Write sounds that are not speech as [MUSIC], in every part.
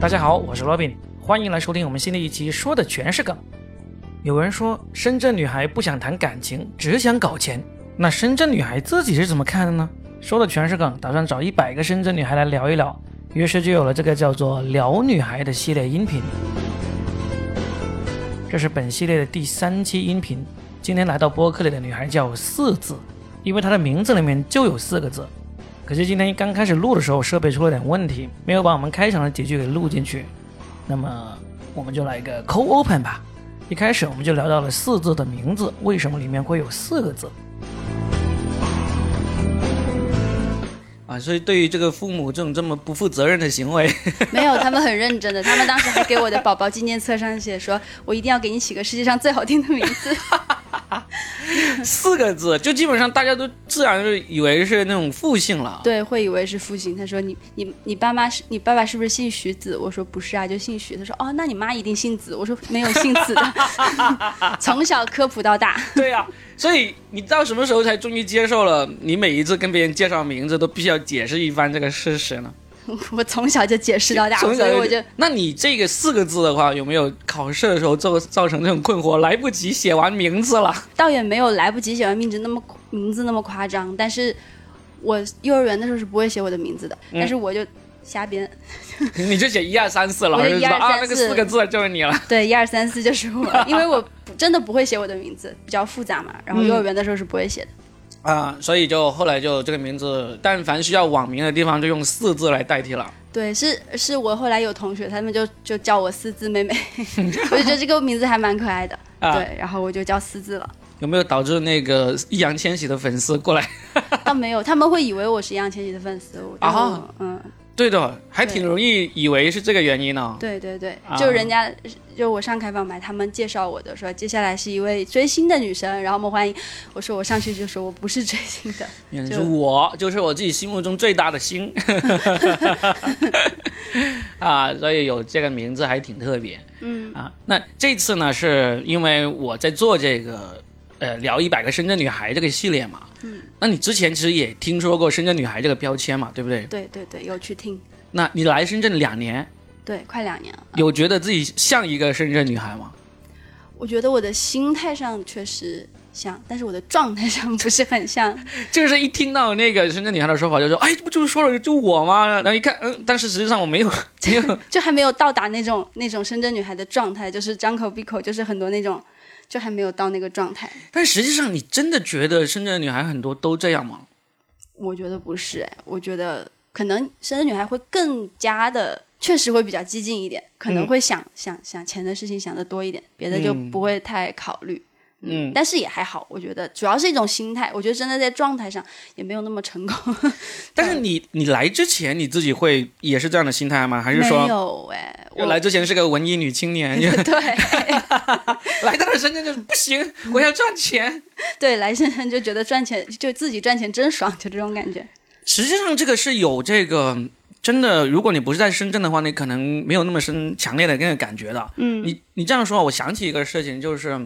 大家好，我是罗宾，欢迎来收听我们新的一期，说的全是梗。有人说深圳女孩不想谈感情，只想搞钱，那深圳女孩自己是怎么看的呢？说的全是梗，打算找一百个深圳女孩来聊一聊，于是就有了这个叫做“聊女孩”的系列音频。这是本系列的第三期音频。今天来到播客里的女孩叫四字，因为她的名字里面就有四个字。可是今天刚开始录的时候，设备出了点问题，没有把我们开场的几句给录进去。那么我们就来一个 co open 吧。一开始我们就聊到了四字的名字，为什么里面会有四个字？啊，所以对于这个父母这种这么不负责任的行为，[LAUGHS] 没有，他们很认真的。他们当时还给我的宝宝纪念册上写说，我一定要给你起个世界上最好听的名字。[LAUGHS] 四个字，就基本上大家都自然就以为是那种复姓了。对，会以为是复姓。他说：“你你你爸妈是你爸爸是不是姓徐子？”我说：“不是啊，就姓徐。”他说：“哦，那你妈一定姓子。”我说：“没有姓子的。[LAUGHS] ”从小科普到大。对呀，所以你到什么时候才终于接受了？你每一次跟别人介绍名字都必须要解释一番这个事实呢？[LAUGHS] 我从小就解释到大，所以我就……那你这个四个字的话，有没有考试的时候造造成这种困惑，来不及写完名字了？倒也没有来不及写完名字那么名字那么夸张，但是我幼儿园的时候是不会写我的名字的，但是我就瞎编，[LAUGHS] 你就写一二三四了，我就一二三四，那个四个字就是你了。对，一二三四就是我，因为我真的不会写我的名字，比较复杂嘛。然后幼儿园的时候是不会写的。啊，所以就后来就这个名字，但凡需要网名的地方，就用四字来代替了。对，是是我后来有同学，他们就就叫我四字妹妹，[LAUGHS] 我就觉得这个名字还蛮可爱的。[LAUGHS] 对，然后我就叫四字了。有没有导致那个易烊千玺的粉丝过来？[LAUGHS] 倒没有，他们会以为我是易烊千玺的粉丝。啊，嗯。对的，还挺容易以为是这个原因呢。对对对，就人家就我上开放麦，他们介绍我的说，接下来是一位追星的女生，然后我们欢迎。我说我上去就说我不是追星的，[LAUGHS] 就我就是我自己心目中最大的星。[LAUGHS] 啊，所以有这个名字还挺特别。嗯啊，那这次呢，是因为我在做这个。呃，聊一百个深圳女孩这个系列嘛，嗯，那你之前其实也听说过深圳女孩这个标签嘛，对不对？对对对，有去听。那你来深圳两年，对，快两年了，有觉得自己像一个深圳女孩吗？我觉得我的心态上确实像，但是我的状态上不是很像。[LAUGHS] 就是一听到那个深圳女孩的说法，就说，哎，不就是说了就我吗？然后一看，嗯，但是实际上我没有，没有，[LAUGHS] 就还没有到达那种那种深圳女孩的状态，就是张口闭口就是很多那种。就还没有到那个状态，但实际上，你真的觉得深圳的女孩很多都这样吗？我觉得不是，哎，我觉得可能深圳女孩会更加的，确实会比较激进一点，可能会想想想钱的事情想的多一点，别的就不会太考虑。嗯，但是也还好，我觉得主要是一种心态。我觉得真的在状态上也没有那么成功。[LAUGHS] 但是你你来之前你自己会也是这样的心态吗？还是说没有？哎，我来之前是个文艺女青年。[LAUGHS] 对，来到了深圳就是不行，我要赚钱。[LAUGHS] 对，来深圳就觉得赚钱就自己赚钱真爽，就这种感觉。实际上这个是有这个真的，如果你不是在深圳的话，你可能没有那么深强烈的那个感觉的。嗯，你你这样说，我想起一个事情，就是。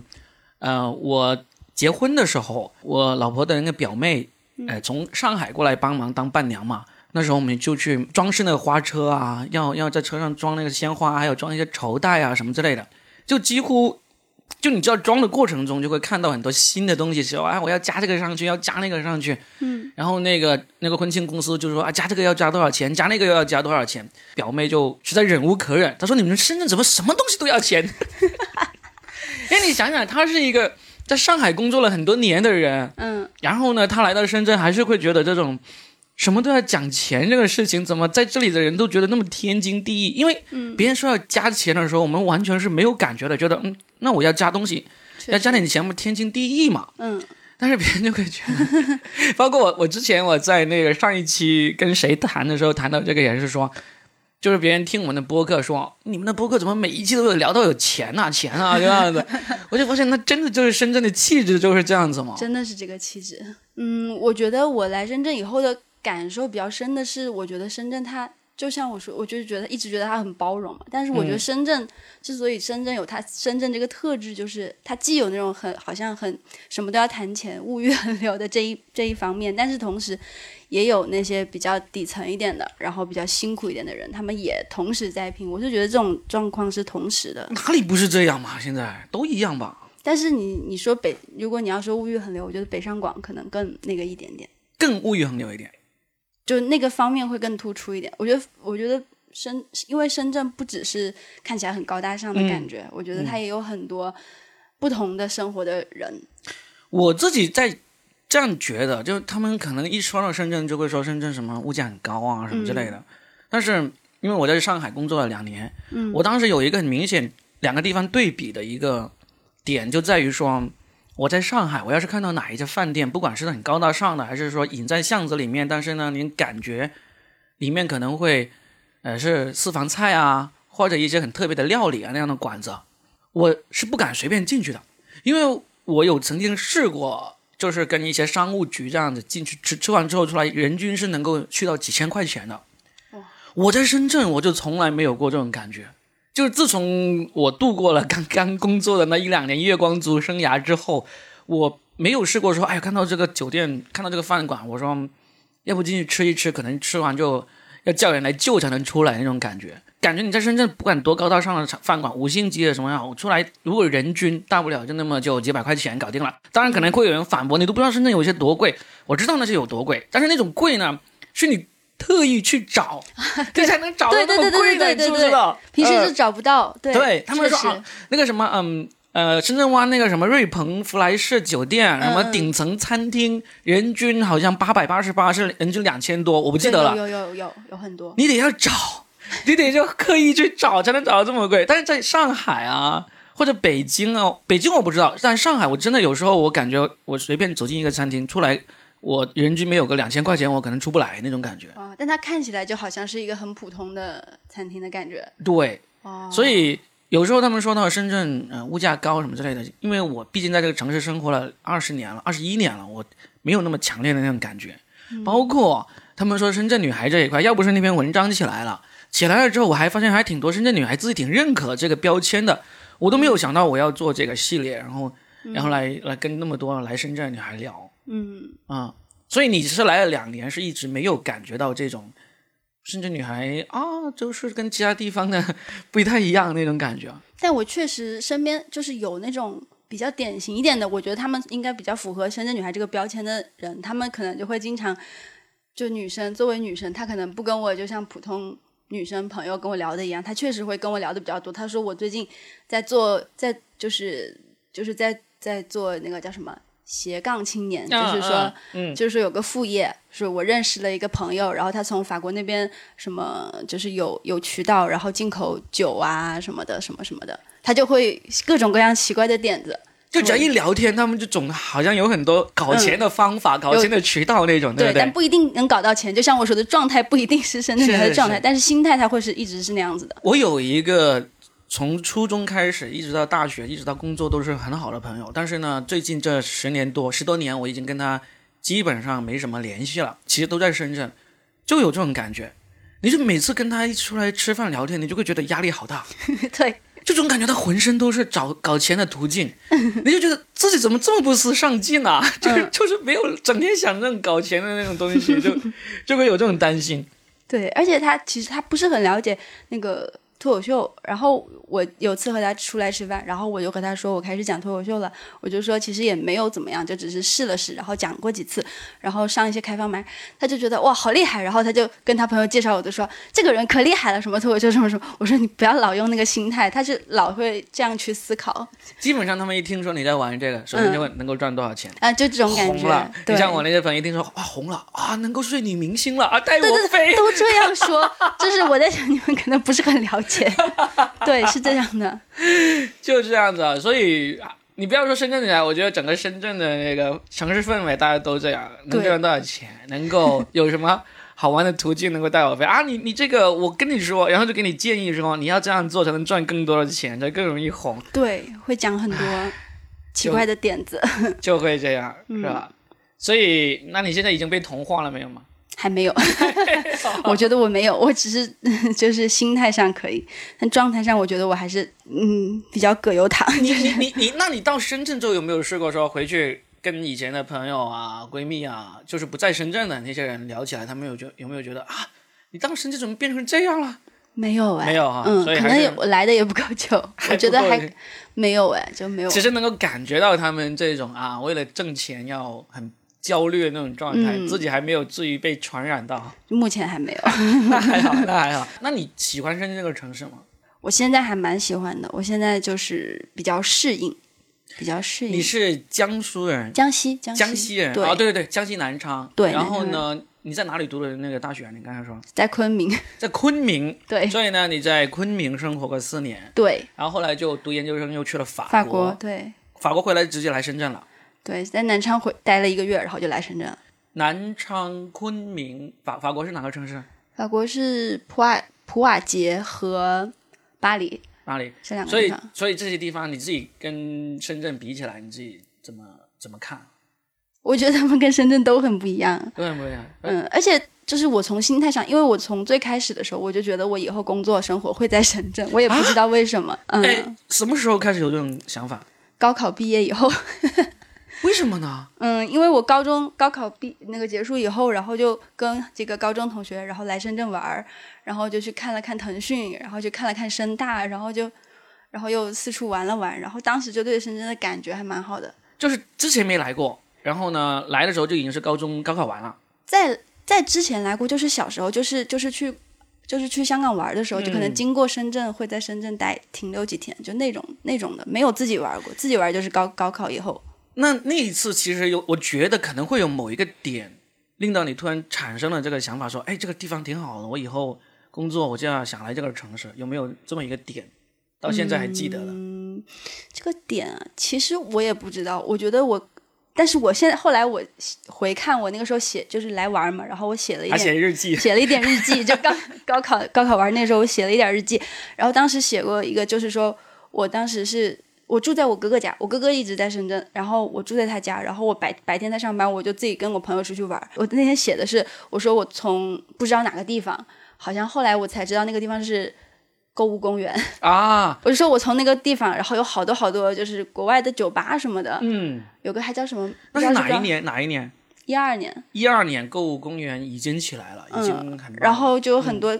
呃，我结婚的时候，我老婆的那个表妹，呃，从上海过来帮忙当伴娘嘛。那时候我们就去装饰那个花车啊，要要在车上装那个鲜花，还有装一些绸带啊什么之类的。就几乎，就你知道装的过程中，就会看到很多新的东西，说啊，我要加这个上去，要加那个上去。嗯。然后那个那个婚庆公司就说啊，加这个要加多少钱，加那个又要加多少钱。表妹就实在忍无可忍，她说：“你们深圳怎么什么东西都要钱？” [LAUGHS] 因为你想想，他是一个在上海工作了很多年的人，嗯，然后呢，他来到深圳还是会觉得这种什么都要讲钱这个事情，怎么在这里的人都觉得那么天经地义？因为别人说要加钱的时候，我们完全是没有感觉的，觉得嗯，那我要加东西，要加点钱不天经地义嘛，嗯，[LAUGHS] 但是别人就会觉得，包括我，我之前我在那个上一期跟谁谈的时候谈到这个也是说。就是别人听我们的播客说，你们的播客怎么每一期都有聊到有钱呐钱啊这样子，[LAUGHS] 我就发现那真的就是深圳的气质就是这样子吗？真的是这个气质。嗯，我觉得我来深圳以后的感受比较深的是，我觉得深圳它就像我说，我就是觉得一直觉得它很包容嘛。但是我觉得深圳之所以深圳有它深圳这个特质，就是它既有那种很好像很什么都要谈钱、物欲横流的这一这一方面，但是同时。也有那些比较底层一点的，然后比较辛苦一点的人，他们也同时在拼。我是觉得这种状况是同时的。哪里不是这样嘛？现在都一样吧。但是你你说北，如果你要说物欲横流，我觉得北上广可能更那个一点点，更物欲横流一点，就那个方面会更突出一点。我觉得，我觉得深，因为深圳不只是看起来很高大上的感觉，我觉得它也有很多不同的生活的人。我自己在这样觉得，就他们可能一说到深圳，就会说深圳什么物价很高啊什么之类的。但是因为我在上海工作了两年，嗯，我当时有一个很明显两个地方对比的一个。点就在于说，我在上海，我要是看到哪一家饭店，不管是很高大上的，还是说隐在巷子里面，但是呢，你感觉里面可能会，呃，是私房菜啊，或者一些很特别的料理啊那样的馆子，我是不敢随便进去的，因为我有曾经试过，就是跟一些商务局这样子进去吃，吃完之后出来，人均是能够去到几千块钱的。我在深圳，我就从来没有过这种感觉。就是自从我度过了刚刚工作的那一两年月光族生涯之后，我没有试过说，哎，看到这个酒店，看到这个饭馆，我说，要不进去吃一吃，可能吃完就要叫人来救才能出来那种感觉。感觉你在深圳不管多高大上的饭馆，五星级的什么样，我出来如果人均大不了就那么就几百块钱搞定了。当然可能会有人反驳，你都不知道深圳有些多贵。我知道那些有多贵，但是那种贵呢，是你。特意去找，[LAUGHS] 对才能找到那么贵的，知不知道？平时是找不到。对他们说啊，那个什么，嗯呃，深圳湾那个什么瑞鹏福来士酒店，什么顶层餐厅，人均好像八百八十八，是人均两千多，我不记得了。有有有有很多。你得要找，[LAUGHS] 你得就刻意去找，才能找到这么贵。但是在上海啊，或者北京啊，北京我不知道，但上海我真的有时候我感觉，我随便走进一个餐厅出来。我人均没有个两千块钱，我可能出不来那种感觉。哦，但它看起来就好像是一个很普通的餐厅的感觉。对，哦，所以有时候他们说到深圳，呃，物价高什么之类的，因为我毕竟在这个城市生活了二十年了，二十一年了，我没有那么强烈的那种感觉。包括他们说深圳女孩这一块，要不是那篇文章起来了，起来了之后，我还发现还挺多深圳女孩自己挺认可这个标签的，我都没有想到我要做这个系列，然后，然后来来跟那么多来深圳的女孩聊。嗯啊，所以你是来了两年，是一直没有感觉到这种深圳女孩啊，就是跟其他地方的 [LAUGHS] 不太一样那种感觉。但我确实身边就是有那种比较典型一点的，我觉得他们应该比较符合深圳女孩这个标签的人，他们可能就会经常就女生作为女生，她可能不跟我就像普通女生朋友跟我聊的一样，她确实会跟我聊的比较多。她说我最近在做，在就是就是在在做那个叫什么？斜杠青年，就是说，就是说有个副业，是我认识了一个朋友，然后他从法国那边什么，就是有有渠道，然后进口酒啊什么的，什么什么的，他就会各种各样奇怪的点子。就只要一聊天，他们就总好像有很多搞钱的方法、搞钱的渠道那种，对不对？但不一定能搞到钱。就像我说的，状态不一定是深圳的状态，但是心态它会是一直是那样子的。我有一个。从初中开始，一直到大学，一直到工作，都是很好的朋友。但是呢，最近这十年多、十多年，我已经跟他基本上没什么联系了。其实都在深圳，就有这种感觉。你就每次跟他一出来吃饭聊天，你就会觉得压力好大。[LAUGHS] 对，这种感觉他浑身都是找搞钱的途径，你就觉得自己怎么这么不思上进啊？[LAUGHS] 就是就是没有整天想那种搞钱的那种东西，就就会有这种担心。[LAUGHS] 对，而且他其实他不是很了解那个。脱口秀，然后我有次和他出来吃饭，然后我就和他说我开始讲脱口秀了，我就说其实也没有怎么样，就只是试了试，然后讲过几次，然后上一些开放麦，他就觉得哇好厉害，然后他就跟他朋友介绍，我就说这个人可厉害了，什么脱口秀什么什么，我说你不要老用那个心态，他是老会这样去思考。基本上他们一听说你在玩这个，首先就会能够赚多少钱啊，就这种感觉。[LAUGHS] 红了，你像我那些朋友一听说啊红了啊，能够睡女明星了啊，带我飞，都这样说，就是我在想你们可能不是很了解。对，是这样的，[LAUGHS] 就这样子。所以你不要说深圳来，我觉得整个深圳的那个城市氛围，大家都这样，能赚多少钱，能够有什么好玩的途径，能够带我飞啊？你你这个，我跟你说，然后就给你建议说，你要这样做才能赚更多的钱，才更容易红。对，会讲很多奇怪的点子，就会这样，是吧？所以，那你现在已经被同化了没有吗？还没有，[LAUGHS] 我觉得我没有，我只是就是心态上可以，但状态上我觉得我还是嗯比较葛优躺。你你你你，那你到深圳之后有没有试过说回去跟以前的朋友啊、闺蜜啊，就是不在深圳的那些人聊起来，他们有觉有没有觉得啊，你到深圳怎么变成这样了？没有哎，没有哈，嗯，可能所以还是我来的也不够久，我觉得还没有哎，就没有。其实能够感觉到他们这种啊，为了挣钱要很焦虑的那种状态，嗯。自己还没有至于被传染到，目前还没有。[LAUGHS] 那还好，那还好。那你喜欢深圳这个城市吗？我现在还蛮喜欢的，我现在就是比较适应，比较适应。你是江苏人，江西，江西，江西人？啊哦，对对对，江西南昌。对然后呢，你在哪里读的那个大学啊？你刚才说。在昆明，[LAUGHS] 在昆明，对。所以呢，你在昆明生活过四年，对，然后后来就读研究生，又去了法法国，对。法国回来直接来深圳了。对，在南昌回待了一个月，然后就来深圳了。南昌、昆明，法法国是哪个城市？法国是普瓦普瓦捷和巴黎巴黎？这两个所以地方。，所以这些地方你自己跟深圳比起来，你自己怎么怎么看？我觉得他们跟深圳都很不一样。都很不一样？嗯，而且就是我从心态上，因为我从最开始的时候我就觉得我以后工作生活会在深圳，我也不知道为什么。嗯，哎，什么时候开始有这种想法？高考毕业以后，[LAUGHS] 为什么呢？嗯，因为我高中高考毕那个结束以后，然后就跟几个高中同学，然后来深圳玩儿，然后就去看了看腾讯，然后就看了看深大，然后就然后又四处玩了玩，然后当时就对深圳的感觉还蛮好的。就是之前没来过，然后呢，来的时候就已经是高中高考完了。在在之前来过，就是小时候，就是就是去就是去香港玩的时候，就可能嗯经过深圳，会在深圳待停留几天，就那种那种的，没有自己玩过，自己玩就是高高考以后。那那一次其实有，我觉得可能会有某一个点，令到你突然产生了这个想法，说，哎，这个地方挺好的，我以后工作我就要想来这个城市，有没有这么一个点？到现在还记得了。这个点啊，其实我也不知道。我觉得我，但是我现在后来我回看我那个时候写，就是来玩嘛，然后我写了一点写日记，写了一点日记，就高 [LAUGHS] 高考高考完那时候我写了一点日记，然后当时写过一个，就是说我当时是我住在我哥哥家，我哥哥一直在深圳，然后我住在他家，然后我白白天在上班，我就自己跟我朋友出去玩。我那天写的是，我说我从不知道哪个地方，好像后来我才知道那个地方是购物公园，[LAUGHS] 啊，我就说我从那个地方，然后有好多好多就是国外的酒吧什么的，嗯，有个还叫什么？那是哪一？年？哪一年？一二年。一二年购物公园已经起来了，已经然后就有很多，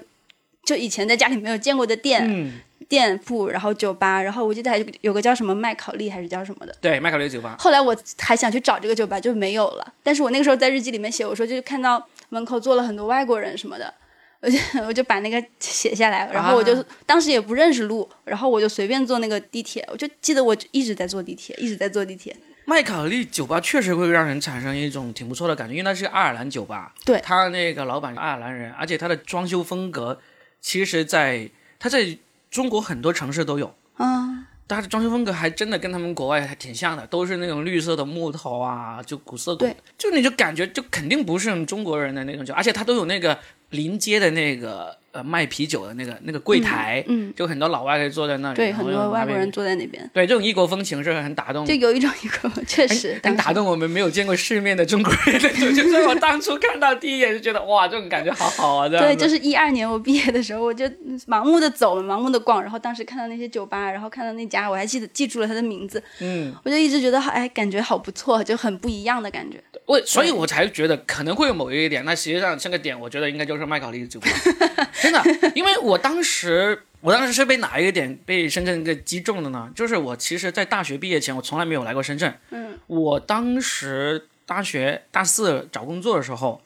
就以前在家里没有见过的店、嗯，店铺，然后酒吧，然后我记得还有有个叫什么麦考利还是叫什么的。对，麦考利酒吧，后来我还想去找这个酒吧，就没有了。但是我那个时候在日记里面写，我说就是看到门口坐了很多外国人什么的，[LAUGHS] 我就我就把那个写下来，然后我就、啊当时也不认识路，然后我就随便坐那个地铁，我就记得我一直在坐地铁，一直在坐地铁。麦考利酒吧确实会让人产生一种挺不错的感觉，因为它是爱尔兰酒吧，对他那个老板是爱尔兰人，而且他的装修风格，其实在它在中国很多城市都有，嗯，它的装修风格还真的跟他们国外还挺像的，都是那种绿色的木头啊，就古色古，就你就感觉就肯定不是中国人的那种酒，而且它都有那个临街的那个呃卖啤酒的那个那个柜台，嗯，就很多老外可以坐在那里，对，很多外国人坐在那边，对这种异国风情是很打动就有一种异国确实很打动我们没有见过世面的中国人的就，就是我当初看到第一眼就觉得哇，这种感觉好好啊！对，就是一二年我毕业的时候，我就盲目的走，盲目的逛，然后当时看到那些酒吧，然后看到那家，我还记得记住了他的名字，嗯，我就一直觉得哎，感觉好不错，就很不一样的感觉。我所以，我才觉得可能会有某一个点，那实际上这个点，我觉得应该就是麦考利酒吧，[LAUGHS] 真的，[LAUGHS] 因为我当时。我当时是被哪一个点被深圳给击中的呢？就是我其实，在大学毕业前，我从来没有来过深圳。嗯，我当时大学大四找工作的时候，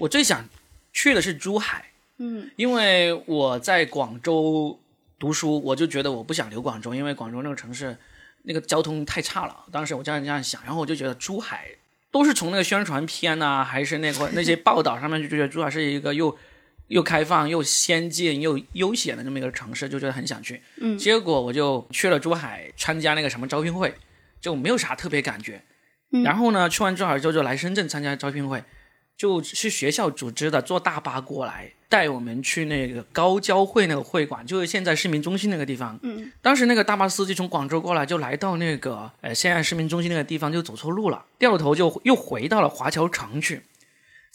我最想去的是珠海。嗯，因为我在广州读书，我就觉得我不想留广州，因为广州那个城市那个交通太差了。当时我这样这样想，然后我就觉得珠海都是从那个宣传片呐、还是那个那些报道上面就觉得珠海是一个又又开放又先进又悠闲的这么一个城市，就觉得很想去。嗯结果我就去了珠海参加那个什么招聘会，就没有啥特别感觉。嗯然后呢，去完珠海之后就来深圳参加招聘会，就是学校组织的，坐大巴过来带我们去那个高交会那个会馆，就是现在市民中心那个地方。嗯，当时那个大巴司机从广州过来，就来到那个呃现在市民中心那个地方，就走错路了，掉头就又回到了华侨城去。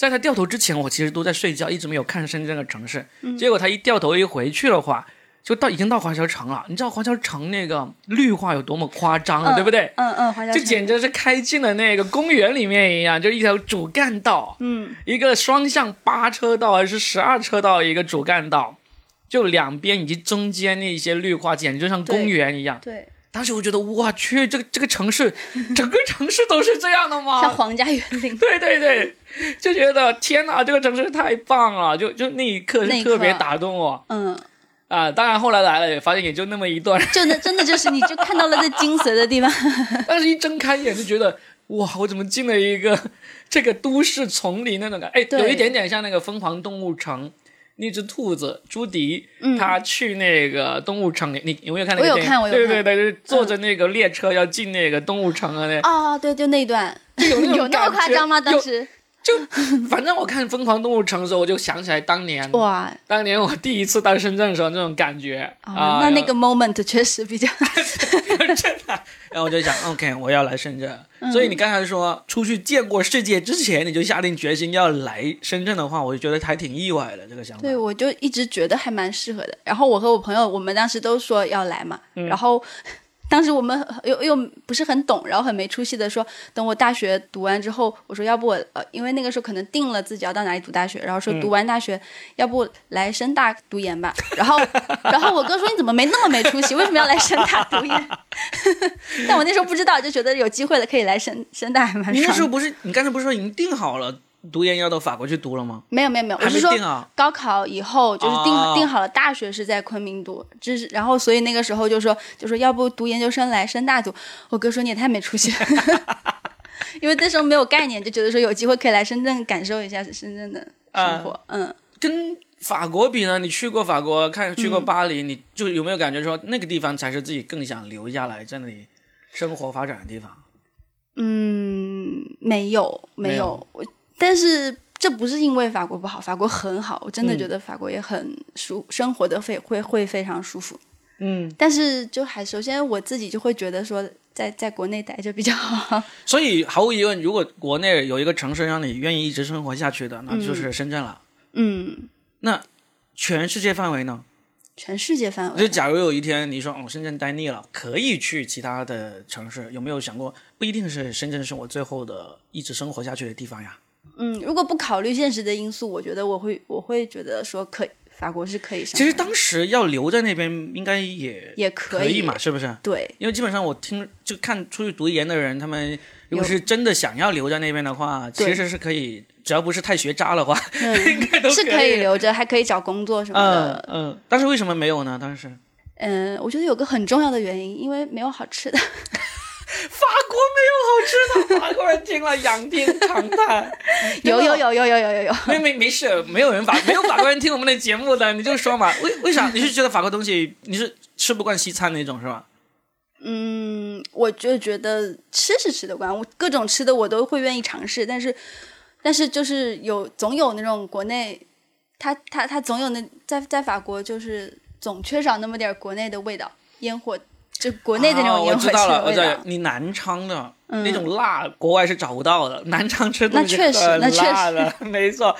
在他掉头之前，我其实都在睡觉，一直没有看深圳的城市。结果他一掉头一回去的话，就到已经到华侨城了。你知道华侨城那个绿化有多么夸张了，对不对？嗯嗯，华侨就简直是开进了那个公园里面一样，就一条主干道，嗯，一个双向八车道还是十二车道一个主干道，就两边以及中间那些绿化，简直就像公园一样。对，当时我觉得，我去，这个这个城市，整个城市都是这样的吗？[LAUGHS] 像皇家园林。对对对，就觉得天哪，这个城市太棒了，就就那一刻那一是特别打动我嗯，啊！当然后来来了，也发现也就那么一段，就那真的就是你就看到了这精髓的地方。[LAUGHS] 但是一睁开眼就觉得，哇，我怎么进了一个 [LAUGHS] 这个都市丛林那种感？哎，对有一点点像那个《疯狂动物城》。那只兔子朱迪，嗯它去那个动物城，你有没有看那个我有电影？看我有看对对对，就是坐着那个列车要进那个动物城啊，那哦，对，就那一段，有 [LAUGHS] 有那么夸张吗？当时就反正我看《疯狂动物城》的时候，我就想起来当年，哇，当年我第一次到深圳的时候那种感觉啊、啊，那那个 moment 确实比较，[LAUGHS] 真的，然后我就想，OK，我要来深圳。嗯所以你刚才说出去见过世界之前，你就下定决心要来深圳的话，我就觉得还挺意外的这个想法。对我就一直觉得还蛮适合的。然后我和我朋友，我们当时都说要来嘛，嗯然后。当时我们又又不是很懂，然后很没出息的说，等我大学读完之后，我说要不我呃，因为那个时候可能定了自己要到哪里读大学，然后嗯说读完大学，要不来深大读研吧。然后 [LAUGHS] 然后我哥说你怎么没那么没出息，为什么要来深大读研？[LAUGHS] 但我那时候不知道，就觉得有机会了可以来深深大还蛮你那。时候不是，你刚才不是说已经定好了读研要到法国去读了吗？没有没有没有，我还是说。高考以后就是定、哦定好了大学是在昆明读，就是然后所以那个时候就说就说要不读研究生来深大读，我哥说你也太没出息了，[LAUGHS] 因为那时候没有概念，就觉得说有机会可以来深圳感受一下深圳的生活，嗯，跟法国比呢？你去过法国，看去过巴黎，你就有没有感觉说那个地方才是自己更想留下来在那里生活发展的地方？嗯，没有没有，我但是这不是因为法国不好，法国很好，我真的嗯觉得法国也很舒，生活的非会会非常舒服。嗯，但是就还首先我自己就会觉得说在在国内待着比较好。[LAUGHS] 所以毫无疑问，如果国内有一个城市让你愿意一直生活下去的，那就是深圳了。嗯，那全世界范围呢？全世界范围就。假如有一天你说，哦，深圳待腻了，可以去其他的城市，有没有想过，不一定是深圳是我最后的一直生活下去的地方呀？嗯，如果不考虑现实的因素，我觉得我会我会觉得说可以，法国是可以上。其实当时要留在那边，应该也也可可以嘛，是不是？对，因为基本上我听就看出去读研的人，他们如果是真的想要留在那边的话，其实是可以，只要不是太学渣的话，嗯，[LAUGHS] 应该都是可以留着，还可以找工作什么嗯的。嗯，但是为什么没有呢？当时嗯，我觉得有个很重要的原因，因为没有好吃的。[LAUGHS] 法国没有好吃的，法国人听了仰天长叹。[LAUGHS] 有有有有有有有有。没没没事，没有人法没有法国人听我们的节目的，[LAUGHS] 你就说嘛，为为啥？你是觉得法国东西你是吃不惯西餐那种是吧？嗯，我就觉得吃是吃得惯，我各种吃的我都会愿意尝试，但是，但是就是有总有那种国内，他他他总有那在在法国就是总缺少那么点国内的味道，烟火就国内的那啊种烟火气我知道了。我知道，你南昌的、嗯那种辣，国外是找不到的。南昌吃东西很辣的，没错。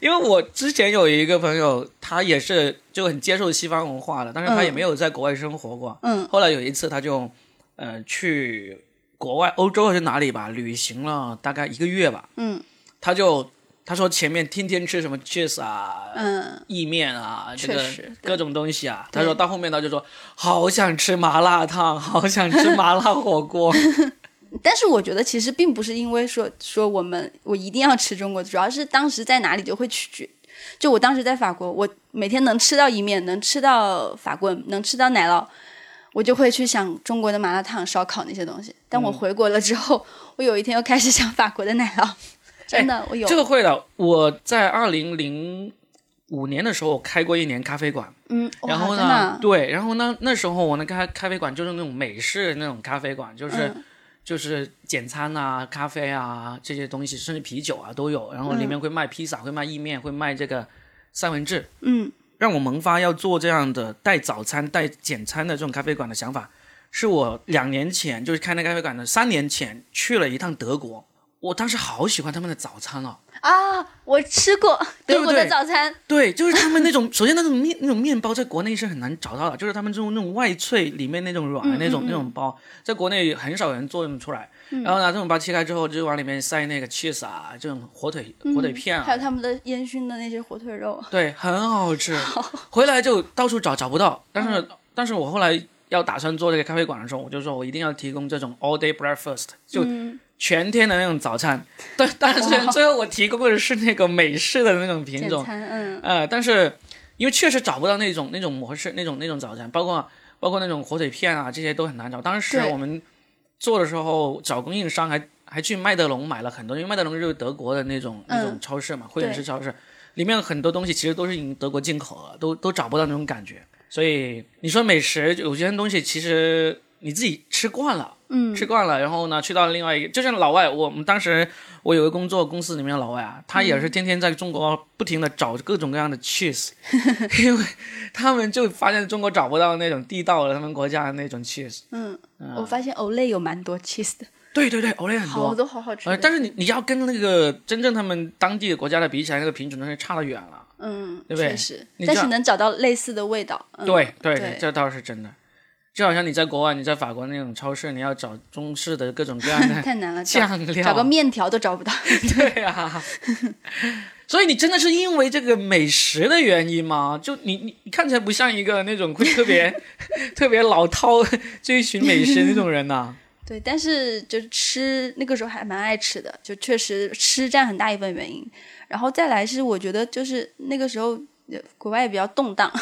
因为我之前有一个朋友，他也是就很接受西方文化的，但是他也嗯没有在国外生活过。嗯后来有一次，他就呃去国外欧洲还是哪里吧，旅行了大概一个月吧。嗯他就他说前面天天吃什么 cheese 啊，嗯，意面啊，这个各种东西啊。他说到后面他就说好想吃麻辣烫，[LAUGHS] 好想吃麻辣火锅。[LAUGHS] 但是我觉得其实并不是因为说说我们我一定要吃中国的，主要是当时在哪里就会去。就我当时在法国，我每天能吃到意面，能吃到法棍，能吃到奶酪，我就会去想中国的麻辣烫、烧烤那些东西。但嗯我回国了之后，我有一天又开始想法国的奶酪，真的，我有哎这个会的。我在二零零五年的时候开过一年咖啡馆，嗯，然后呢对，然后呢，那时候我那咖咖啡馆就是那种美式那种咖啡馆，就是、嗯就是简餐啊、咖啡啊这些东西，甚至啤酒啊都有。然后里面会卖披萨，会卖意面，会卖这个三文治。嗯让我萌发要做这样的带早餐、带简餐的这种咖啡馆的想法，是我两年前就是开那咖啡馆的三年前去了一趟德国，我当时好喜欢他们的早餐哦。啊，我吃过德国的早餐。对，就是他们那种，[LAUGHS] 首先那种面那种面包在国内是很难找到的，就是他们这种那种外脆里面那种软的那种那种包，在国内很少人做出来。然后拿这种包切开之后，就往里面塞那个 cheese 啊，这种火腿火腿片啊，还有他们的烟熏的那些火腿肉。对，很好吃。[LAUGHS] 回来就到处找找不到，但是但是我后来要打算做这个咖啡馆的时候，我就说我一定要提供这种 all day breakfast，就。全天的那种早餐，但，但是最后我提供的是那个美式的那种品种，嗯，呃，但是因为确实找不到那种那种模式，那种那种早餐，包括包括那种火腿片啊，这些都很难找。当时我们做的时候找供应商，还还去麦德龙买了很多，因为麦德龙就是德国的那种那种超市嘛，会员式超市，里面很多东西其实都是从德国进口的，都都找不到那种感觉。所以你说美食有些东西，其实你自己吃惯了。嗯，吃惯了，然后呢，去到另外一个，就像老外，我们当时我有个工作公司里面的老外啊，他也是天天在中国不停的找各种各样的 cheese，[LAUGHS] 因为他们就发现中国找不到那种地道的他们国家的那种 cheese。嗯，我发现 Olay 有蛮多 cheese 的。对对对，Olay 很多，好多好好吃。但是你你要跟那个真正他们当地的国家的比起来，那个品种真是差得远了。嗯，对不对？确实，但是能找到类似的味道。对对，这倒是真的。就好像你在国外，你在法国那种超市，你要找中式的各种各样的 [LAUGHS] 太难了，酱料，找个面条都找不到。[LAUGHS] 对呀，所以你真的是因为这个美食的原因吗？就你你你看起来不像一个那种会特别 [LAUGHS] 特别老饕追寻美食那种人呐。对，但是就吃那个时候还蛮爱吃的，就确实吃占很大一部分原因。然后再来是我觉得就是那个时候国外也比较动荡。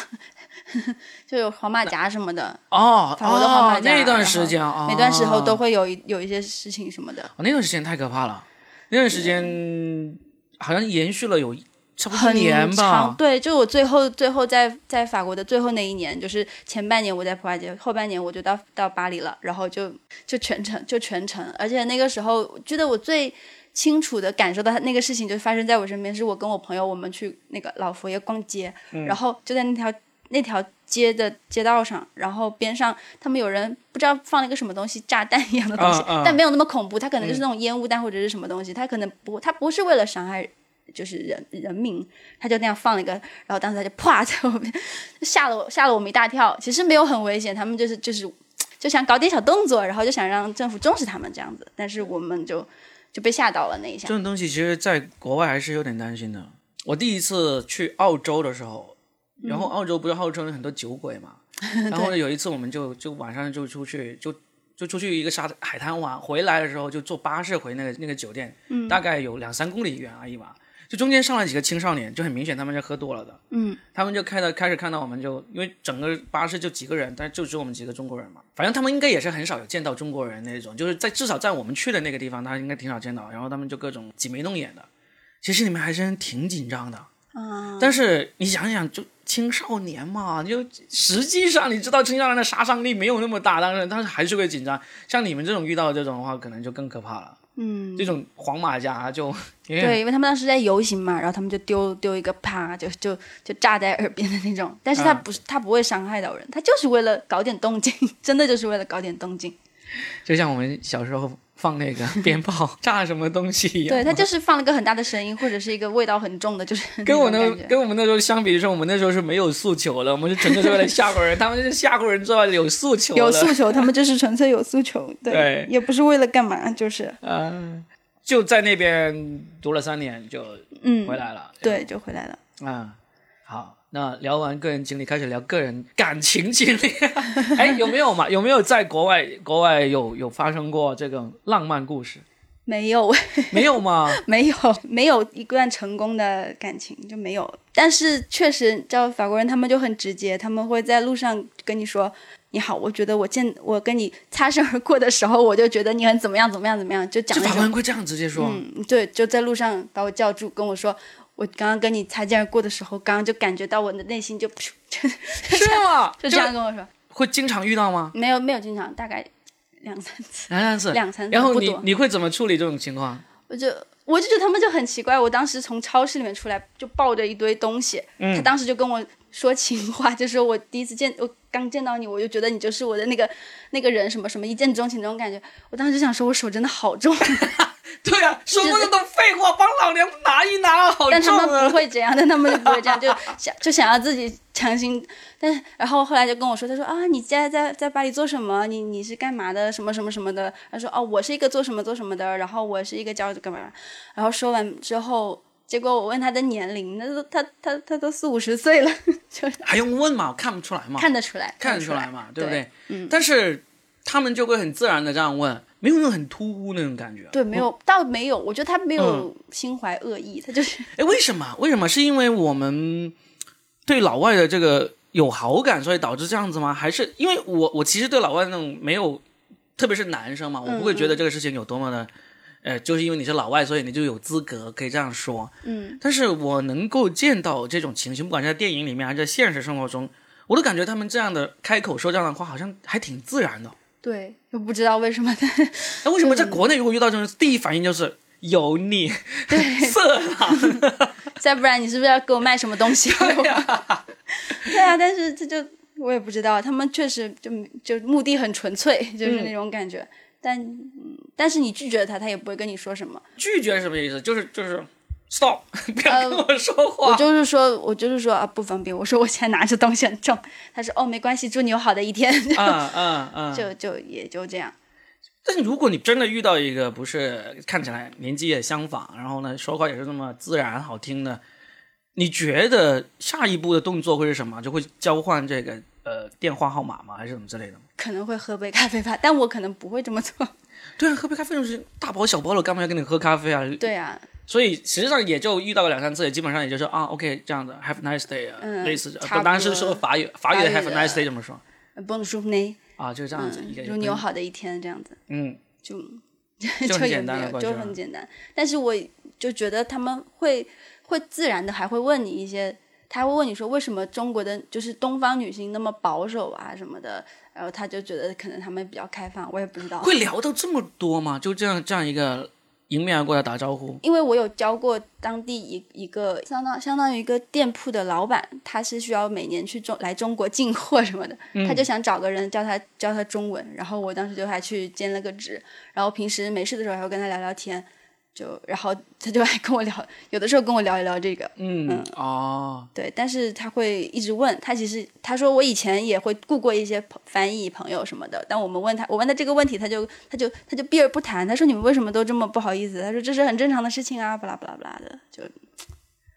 [LAUGHS] 就有黄马甲什么的哦，法国的黄马甲，那段时间啊，每段时候都会有一有一些事情什么的。哦，那段时间太可怕了，那段时间好像延续了有差不多一年吧。对，就我最后最后在在法国的最后那一年，就是前半年我在普瓦捷，后半年我就到到巴黎了，然后就就全程就全程，而且那个时候觉得我最清楚的感受到那个事情就发生在我身边，是我跟我朋友我们去那个老佛爷逛街，然后就在那条。那条街的街道上，然后边上他们有人不知道放了一个什么东西，炸弹一样的东西，但没有那么恐怖，它可能就是那种烟雾弹或者是什么东西，它可能不，它不是为了伤害就是人人民，他就那样放了一个，然后当时他就啪 [LAUGHS] 在我边，吓了我吓了我们一大跳。其实没有很危险，他们就是就是就想搞点小动作，然后就想让政府重视他们这样子，但是我们就就被吓到了那一下。这种东西其实在国外还是有点担心的。我第一次去澳洲的时候。然后澳洲不是号称很多酒鬼嘛？[LAUGHS] 然后呢，有一次我们就就晚上就出去就就出去一个沙海滩玩，回来的时候就坐巴士回那个那个酒店，大概有两三公里远而已嘛。就中间上来几个青少年，就很明显他们是喝多了的。嗯，他们就开到开始看到我们就因为整个巴士就几个人，但就只有我们几个中国人嘛。反正他们应该也是很少有见到中国人那种，就是在至少在我们去的那个地方，他应该挺少见到。然后他们就各种挤眉弄眼的，其实里面还是挺紧张的。啊，但是你想想就。青少年嘛，就实际上你知道青少年的杀伤力没有那么大，但是但是还是会紧张。像你们这种遇到这种的话，可能就更可怕了。嗯，这种黄马甲就 [LAUGHS] 对，因为他们当时在游行嘛，然后他们就丢丢一个啪，就就就炸在耳边的那种。但是他不是，他不会伤害到人，他就是为了搞点动静，[LAUGHS] 真的就是为了搞点动静。就像我们小时候。放那个 [LAUGHS] 鞭炮炸什么东西一样，对，它就是放了个很大的声音，或者是一个味道很重的，就是跟我那跟我们那时候相比，说我们那时候是没有诉求了，我们是纯粹是为了吓唬人，他们就是吓唬人之外有诉求，有诉求，他们就是纯粹有诉求，对，也不是为了干嘛，就是。嗯，就在那边读了三年就嗯回来了，对，就回来了，嗯，好。那聊完个人经历，开始聊个人感情经历。哎，有没有嘛？有没有在国外？国外有有发生过这个浪漫故事？没有，没有吗？[LAUGHS] 没有，没有一段成功的感情就没有。但是确实，叫法国人他们就很直接，他们会在路上跟你说：“你好，我觉得我见我跟你擦身而过的时候，我就觉得你很怎么样怎么样怎么样。”就讲。法国人会这样直接说？嗯，对，就在路上把我叫住，跟我说。我刚刚跟你擦肩而过的时候，刚刚就感觉到我的内心就，[LAUGHS] 是吗？就这样跟我说。会经常遇到吗？没有，没有经常，大概两三次。两三次，两三次。然后你你会怎么处理这种情况？我就我就觉得他们就很奇怪。我当时从超市里面出来，就抱着一堆东西。嗯。他当时就跟我说情话，就说我第一次见，我刚见到你，我就觉得你就是我的那个那个人，什么什么一见钟情那种感觉。我当时就想说，我手真的好重。对啊，说过那种废话，帮老娘拿一拿，好但他们不！会这样，[LAUGHS] 但他们就不会这样，[LAUGHS] 就想就想要自己强行。但是然后后来就跟我说，他说啊，你在在在巴黎做什么？你你是干嘛的？什么什么什么的？他说哦，我是一个做什么做什么的，然后我是一个教干嘛。然后说完之后，结果我问他的年龄，那都他他他都四五十岁了，[LAUGHS] 就还用问吗？我看不出来嘛，看得出来，看得出来嘛，对不对？对？嗯，但是他们就会很自然的这样问，没有那种很突兀那种感觉。对，没有，倒没有，我觉得他没有嗯心怀恶意，他就是哎，为什么？[LAUGHS] 为什么？是因为我们对老外的这个有好感，所以导致这样子吗？还是因为我我其实对老外那种没有，特别是男生嘛，我不会觉得这个事情有多么的，呃，就是因为你是老外，所以你就有资格可以这样说。嗯，但是我能够见到这种情形，不管是在电影里面还是在现实生活中，我都感觉他们这样的开口说这样的话，好像还挺自然的。对，就不知道为什么他那为什么在 [LAUGHS] 国内如果遇到这种第一反应就是油腻对，色狼？[LAUGHS] 再不然你是不是要给我卖什么东西？[LAUGHS] 对啊，但是这就我也不知道，他们确实就就目的很纯粹，就是那种感觉。但嗯，但是你拒绝他，他也不会跟你说什么。拒绝是什么意思？就是就是 stop，[LAUGHS] 不要呃跟我说话。我就是说，我就是说啊，不方便。我说我现在拿着东西很重。他说哦，没关系，祝你有好的一天。嗯嗯 [LAUGHS] 嗯。就就也就这样。但如果你真的遇到一个不是看起来年纪也相仿，然后呢说话也是那么自然好听的，你觉得下一步的动作会是什么？就会交换这个呃电话号码吗？还是什么之类的？可能会喝杯咖啡吧，但我可能不会这么做。[LAUGHS] 对啊，喝杯咖啡就是大包小包的，干嘛要跟你喝咖啡啊？对啊，所以实际上也就遇到个两三次，也基本上也就是啊，OK 这样的，Have a nice day，、嗯类似，差不多当然是说法语，法语的 Have a nice day 怎么说，Bonjour 啊？就是这样子，祝你有好的一天，这样子。嗯，就 [LAUGHS] 就很也简单没有，就很简单。但是我就觉得他们会会自然的还会问你一些，他会问你说为什么中国的就是东方女性那么保守啊什么的，然后他就觉得可能他们比较开放，我也不知道。会聊到这么多吗？就这样这样一个迎面而过来打招呼，因为我有教过当地一一个相当相当于一个店铺的老板，他是需要每年去中来中国进货什么的，他就想找个人教他教他中文，然后我当时就还去兼了个职，然后平时没事的时候还会跟他聊聊天，就然后他就还跟我聊，有的时候跟我聊一聊这个，嗯哦，对，但是他会一直问他，其实他说我以前也会雇过一些朋翻译朋友什么的，但我们问他，我问他这个问题，他就他就他就避而不谈，他说你们为什么都这么不好意思？他说这是很正常的事情啊，巴拉巴拉巴拉的，就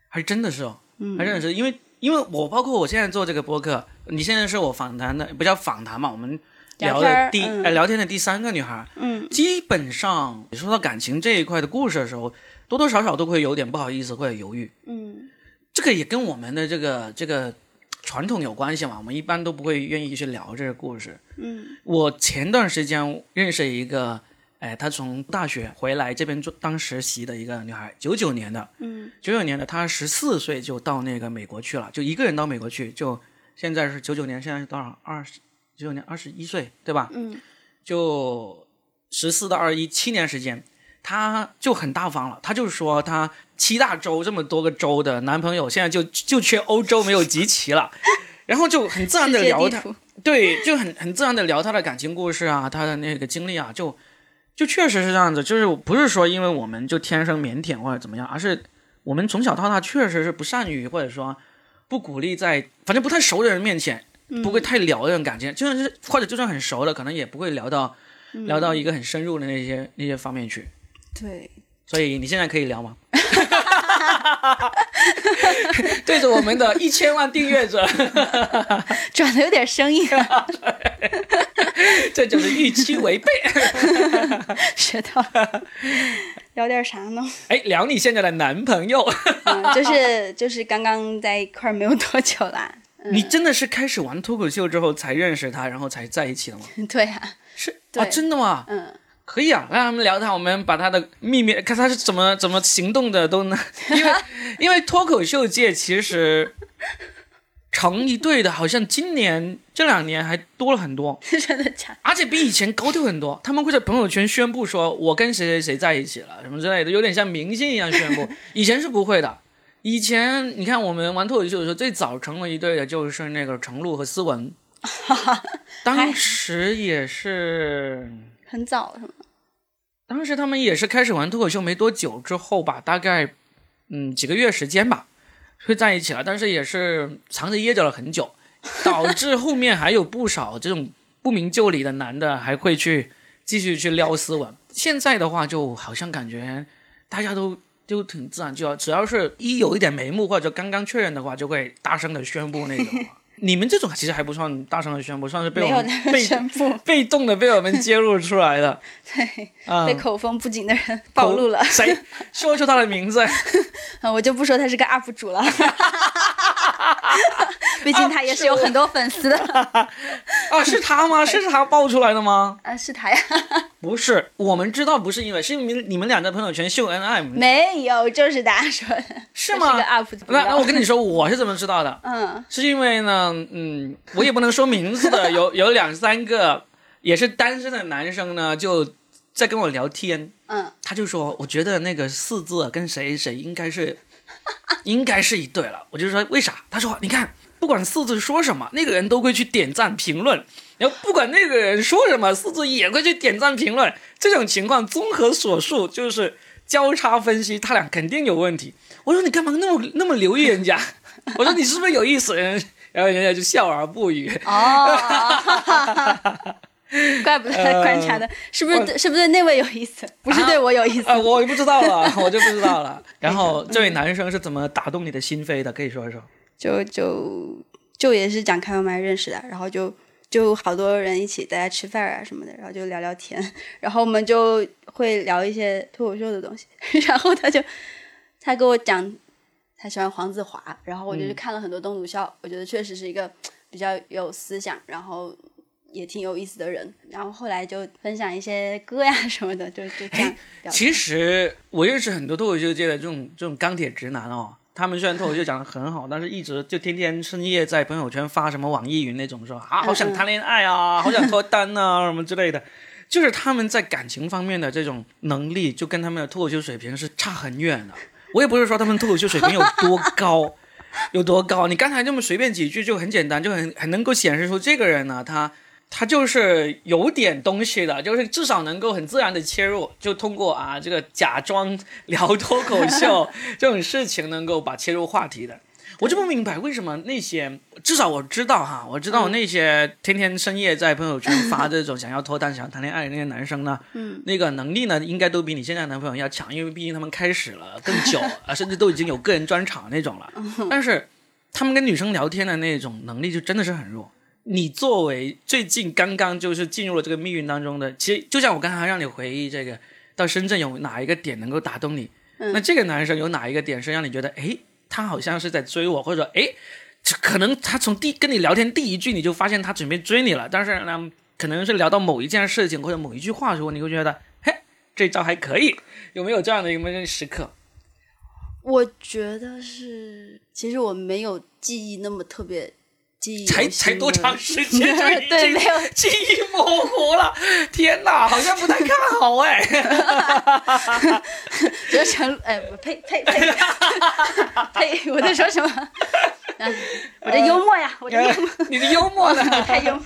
还真的是哦，嗯还真的是，因为因为我包括我现在做这个播客，你现在是我访谈的，不叫访谈嘛，我们聊的第、嗯。呃聊天的第三个女孩，嗯，基本上你说到感情这一块的故事的时候，多多少少都会有点不好意思或者犹豫，嗯。这个也跟我们的这个这个传统有关系嘛，我们一般都不会愿意去聊这个故事。嗯。我前段时间认识一个，哎，她从大学回来这边做当实习的一个女孩，九九年的，嗯。九九年的，她十四岁就到那个美国去了，就一个人到美国去，就现在是九九年，现在是多少？二十九九年二十一岁，对吧？嗯就十四到二十一七年时间，她就很大方了。她就是说，她七大洲这么多个州的男朋友，现在就就缺欧洲没有集齐了，[LAUGHS] 然后就很自然的聊她，对，就很很自然的聊她的感情故事啊，她的那个经历啊，就就确实是这样子，就是不是说因为我们就天生腼腆或者怎么样，而是我们从小到大确实是不善于或者说不鼓励在反正不太熟的人面前。不会太聊那种感情，就算是或者就算很熟了，可能也不会聊到、聊到一个很深入的那些那些方面去。对，所以你现在可以聊吗？[LAUGHS] 对着我们的一千万订阅者，[LAUGHS] 转的有点生硬了，这就是预期违背。学到了。[LAUGHS] 聊点啥呢？哎，聊你现在的男朋友，嗯，就是就是刚刚在一块儿没有多久啦。你真的是开始玩脱口秀之后才认识他，然后才在一起的吗？[LAUGHS] 对啊，是对哦，真的吗？嗯，可以啊，让他们聊他，我们把他的秘密，看他是怎么怎么行动的都能，[LAUGHS] 因为因为脱口秀界其实成一对的，好像今年这两年还多了很多，[LAUGHS] 真的假的？而且比以前高调很多。他们会在朋友圈宣布说我跟谁谁谁在一起了，什么之类的，有点像明星一样宣布。以前是不会的。以前你看我们玩脱口秀的时候，最早成为一对的就是那个程璐和思文，[LAUGHS] 当时也是。很早是吗？当时他们也是开始玩脱口秀没多久之后吧，大概嗯几个月时间吧，会在一起了，但是也是藏着掖着了很久，导致后面还有不少这种不明就里的男的还会去继续去撩思文。现在的话，就好像感觉大家都就挺自然，就要只要是一有一点眉目或者刚刚确认的话，就会大声的宣布那种。[LAUGHS] 你们这种其实还不算大声的宣布，算是被我们被宣布 [LAUGHS] 被动的被我们揭露出来的。[LAUGHS] 对，被口风不紧的人暴露了。谁说出他的名字？我就不说他是个 UP 主了。毕竟他也是有很多粉丝的。啊，是他吗？是他爆出来的吗？啊，是他呀。不是，我们知道不是因为，是因为你们俩在朋友圈秀恩爱。没有，就是大家说的。是吗？是个 UP。那那我跟你说，我是怎么知道的？[LAUGHS] 嗯，是因为呢，嗯，我也不能说名字的，[LAUGHS] 有有两三个也是单身的男生呢，就在跟我聊天。嗯，他就说，我觉得那个四字跟谁谁应该是。[LAUGHS] 应该是一对了，我就说为啥？他说你看，不管四字说什么，那个人都会去点赞评论，然后不管那个人说什么，四字也会去点赞评论。这种情况综合所述，就是交叉分析，他俩肯定有问题。我说你干嘛那么那么留意人家？[LAUGHS] 我说你是不是有意思？然后人家就笑而不语。哦。[LAUGHS] 怪不得观察的，是不是是不是那位有意思？不是对我有意思，啊我不知道了，[LAUGHS] 我就不知道了。然后这位男生是怎么打动你的心扉的？可以说一说。就就就也是讲开放麦认识的，然后就就好多人一起大家吃饭啊什么的，然后就聊聊天，然后我们就会聊一些脱口秀的东西。[LAUGHS] 然后他就他给我讲他喜欢黄子华，然后我就去看了很多东鲁笑，我觉得确实是一个比较有思想，然后。也挺有意思的人，然后后来就分享一些歌呀 [LAUGHS] 什么的，就就这样。其实我认识很多脱口秀界的这种这种钢铁直男哦，他们虽然脱口秀讲的很好，但是一直就天天深夜在朋友圈发什么网易云那种说啊，好想谈恋爱啊，好想脱单啊什么之类的，就是他们在感情方面的这种能力，就跟他们的脱口秀水平是差很远的。我也不是说他们脱口秀水平有多高，有多高，你刚才这么随便几句就很简单，就很很能够显示出这个人呢，他。他就是有点东西的，就是至少能够很自然的切入，就通过啊这个假装聊脱口秀这种事情，能够把切入话题的。我就不明白为什么那些，至少我知道哈，我知道那些天天深夜在朋友圈发这种想要脱单、想要谈恋爱的那些男生呢，嗯，那个能力呢，应该都比你现在男朋友要强，因为毕竟他们开始了更久啊，甚至都已经有个人专场那种了。[LAUGHS] 但是他们跟女生聊天的那种能力就真的是很弱。你作为最近刚刚就是进入了这个命运当中的，其实就像我刚才让你回忆这个，到深圳有哪一个点能够打动你？那这个男生有哪一个点是让你觉得，哎，他好像是在追我，或者说，哎，可能他从第跟你聊天第一句你就发现他准备追你了，但是呢，可能是聊到某一件事情或者某一句话的时候，你会觉得，嘿，这招还可以，有没有这样的一个时刻？我觉得是，其实我没有记忆那么特别。才才多长时间就已 [LAUGHS] 经记忆模糊了？天哪，好像不太看好哎！觉得成哎，呸呸呸呸！我在说什么？[LAUGHS] 我的幽默呀，我的幽默，你的幽默呢？[LAUGHS] 太幽默，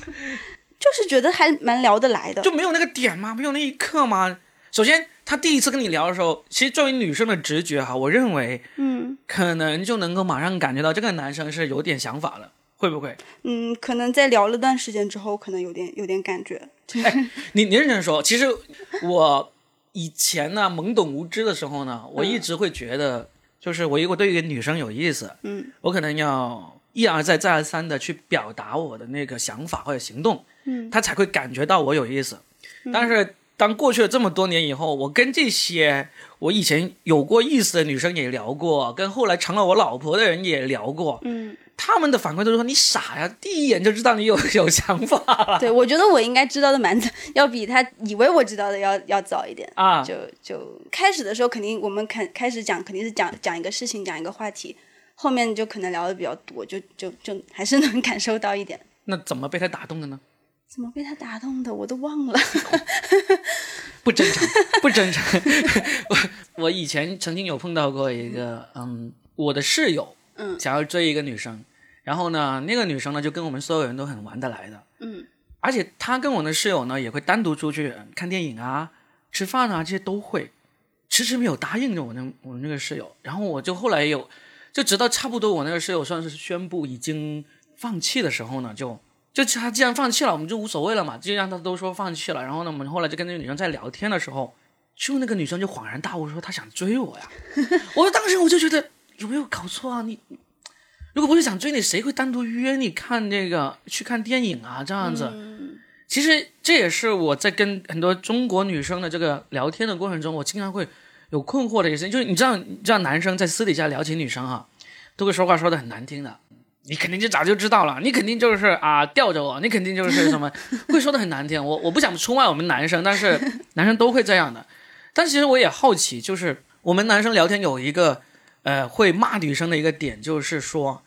就是觉得还蛮聊得来的。就没有那个点吗？没有那一刻吗？首先，他第一次跟你聊的时候，其实作为女生的直觉哈，我认为，嗯，可能就能够马上感觉到这个男生是有点想法的。会不会？嗯，可能在聊了段时间之后，可能有点有点感觉。哎，你你认真说，其实我以前呢懵懂无知的时候呢，我一直会觉得，就是我如果对一个女生有意思，嗯，我可能要一而再再而三的去表达我的那个想法或者行动，嗯，她才会感觉到我有意思。但是当过去了这么多年以后，我跟这些我以前有过意思的女生也聊过，跟后来成了我老婆的人也聊过，嗯。他们的反馈都是说你傻呀，第一眼就知道你有 [LAUGHS] 有想法了。对，我觉得我应该知道的蛮早，要比他以为我知道的要要早一点啊。就就开始的时候，肯定我们开开始讲，肯定是讲讲一个事情，讲一个话题，后面就可能聊的比较多，就就就还是能感受到一点。那怎么被他打动的呢？怎么被他打动的？我都忘了。[LAUGHS] 不真诚，不真诚。[LAUGHS] 我我以前曾经有碰到过一个，嗯，我的室友。嗯，想要追一个女生，然后呢，那个女生呢就跟我们所有人都很玩得来的，嗯，而且她跟我的室友呢也会单独出去看电影啊，吃饭啊这些都会，迟迟没有答应着我那我那个室友。然后我就后来有，就直到差不多我那个室友算是宣布已经放弃的时候呢，就就他既然放弃了，我们就无所谓了嘛，就让他都说放弃了。然后呢，我们后来就跟那个女生在聊天的时候，就那个女生就恍然大悟说她想追我呀。[LAUGHS] 我说当时我就觉得有没有搞错啊？你如果不是想追你，谁会单独约你看这个去看电影啊？这样子。其实这也是我在跟很多中国女生的这个聊天的过程中，我经常会有困惑的一个事情，就是你知道，你知道男生在私底下聊起女生哈，都会说话说的很难听的，你肯定就早就知道了，你肯定就是啊吊着我，你肯定就是什么，会说的很难听。我我不想出卖我们男生，但是 [LAUGHS] 男生都会这样的。但其实我也好奇，就是我们男生聊天有一个呃会骂女生的一个点，就是说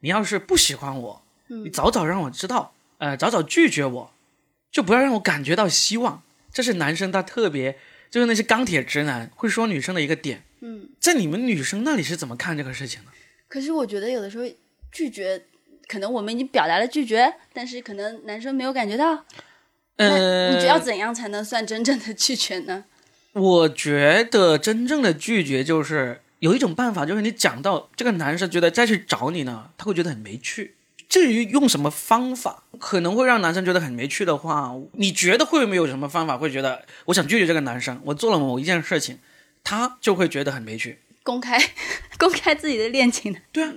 你要是不喜欢我，你早早让我知道，呃早早拒绝我。就不要让我感觉到希望，这是男生他特别就是那些钢铁直男会说女生的一个点。嗯，在你们女生那里是怎么看这个事情的？可是我觉得有的时候拒绝，可能我们已经表达了拒绝，但是可能男生没有感觉到。嗯，你要怎样才能算真正的拒绝呢？[LAUGHS] 我觉得真正的拒绝就是有一种办法，就是你讲到这个男生觉得再去找你呢，他会觉得很没趣。至于用什么方法可能会让男生觉得很没趣的话，你觉得会不会有什么方法会觉得我想拒绝这个男生，我做了某一件事情，他就会觉得很没趣？公开 [LAUGHS] 公开自己的恋情对啊，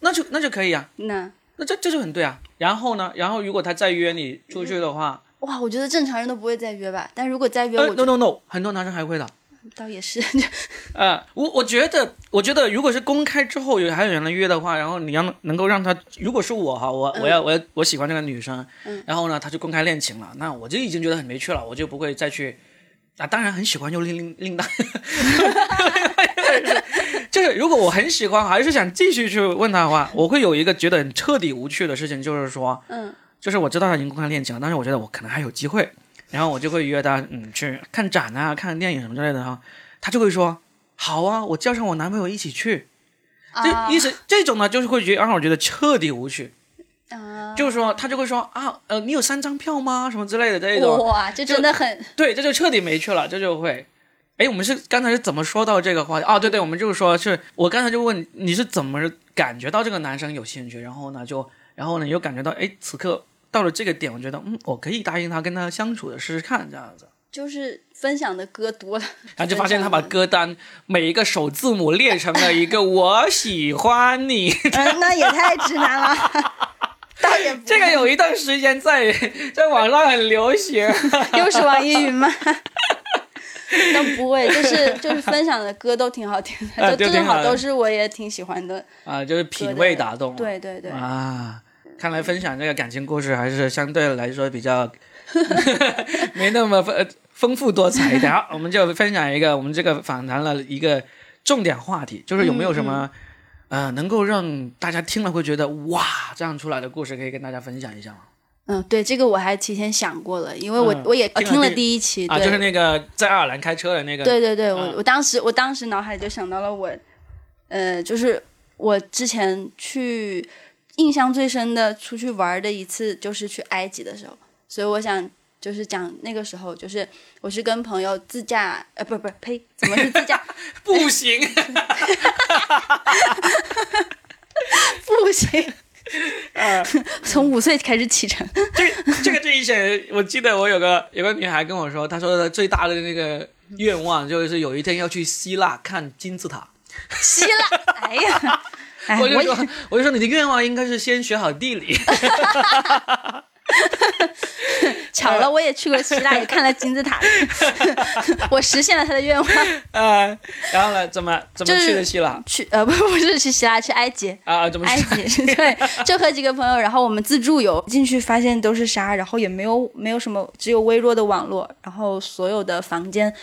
那就那就可以啊。那那这这就很对啊。然后呢，然后如果他再约你出去的话，哇，我觉得正常人都不会再约吧。但如果再约，我 no no no，很多男生还会的。倒也是，[LAUGHS] 呃，我我觉得，我觉得如果是公开之后有还有人来约的话，然后你要能够让他，如果是我哈，我我要我要我喜欢这个女生，然后呢，他就公开恋情了，那我就已经觉得很没趣了，我就不会再去，啊，当然很喜欢就另另另当，[LAUGHS] 就是如果我很喜欢，还是想继续去问他的话，我会有一个觉得很彻底无趣的事情，就是说，嗯，就是我知道他已经公开恋情了，但是我觉得我可能还有机会。然后我就会约他，嗯，去看展啊，看电影什么之类的哈。他就会说，好啊，我叫上我男朋友一起去。这意思这种呢，就是会觉让我觉得彻底无趣。啊，就是说他就会说啊，呃，你有三张票吗？什么之类的这种。哇，这真的很。对，这就彻底没趣了，这就会。哎，我们是刚才是怎么说到这个话题？哦，对对，我们就是说，是我刚才就问你是怎么感觉到这个男生有兴趣，然后呢就，[LAUGHS] 然后呢又感觉到，哎，此刻。到了这个点，我觉得嗯，我可以答应他跟他相处的试试看，这样子。就是分享的歌多了，然后就发现他把歌单每一个首字母列成了一个 [LAUGHS] “我喜欢你”，那也太直男了。这个有一段时间在在网上很流行，[LAUGHS] 又是网易云吗？[LAUGHS] 都不会，就是就是分享的歌都挺好听的，都正好都是我也挺喜欢的啊，就是品味打动。对对对啊。看来分享这个感情故事还是相对来说比较 [LAUGHS] 没那么丰丰富多彩一点。好，我们就分享一个我们这个访谈了一个重点话题，就是有没有什么呃能够让大家听了会觉得哇这样出来的故事，可以跟大家分享一下吗？嗯，对，这个我还提前想过了，因为我我也听了第一期啊，就是那个在爱尔兰开车的那个。对对对，我我当时我当时脑海里就想到了我，呃，就是我之前去。印象最深的出去玩的一次就是去埃及的时候，所以我想就是讲那个时候，就是我是跟朋友自驾，呃，不不呸，怎么是自驾？[LAUGHS] 步行，[LAUGHS] 步行，[LAUGHS] 呃，从五岁开始启程。这这个这一前，我记得我有个有个女孩跟我说，她说的最大的那个愿望就是有一天要去希腊看金字塔。希腊，哎呀。我就说，我就说，你的愿望应该是先学好地理。[LAUGHS] 巧了，[LAUGHS] 我也去过希腊，也看了金字塔，[LAUGHS] 我实现了他的愿望。呃，然后呢？怎么怎么去的希腊？去呃不不是去希腊，去埃及啊？怎么？埃及对，就和几个朋友，然后我们自助游进去，发现都是沙，然后也没有没有什么，只有微弱的网络，然后所有的房间。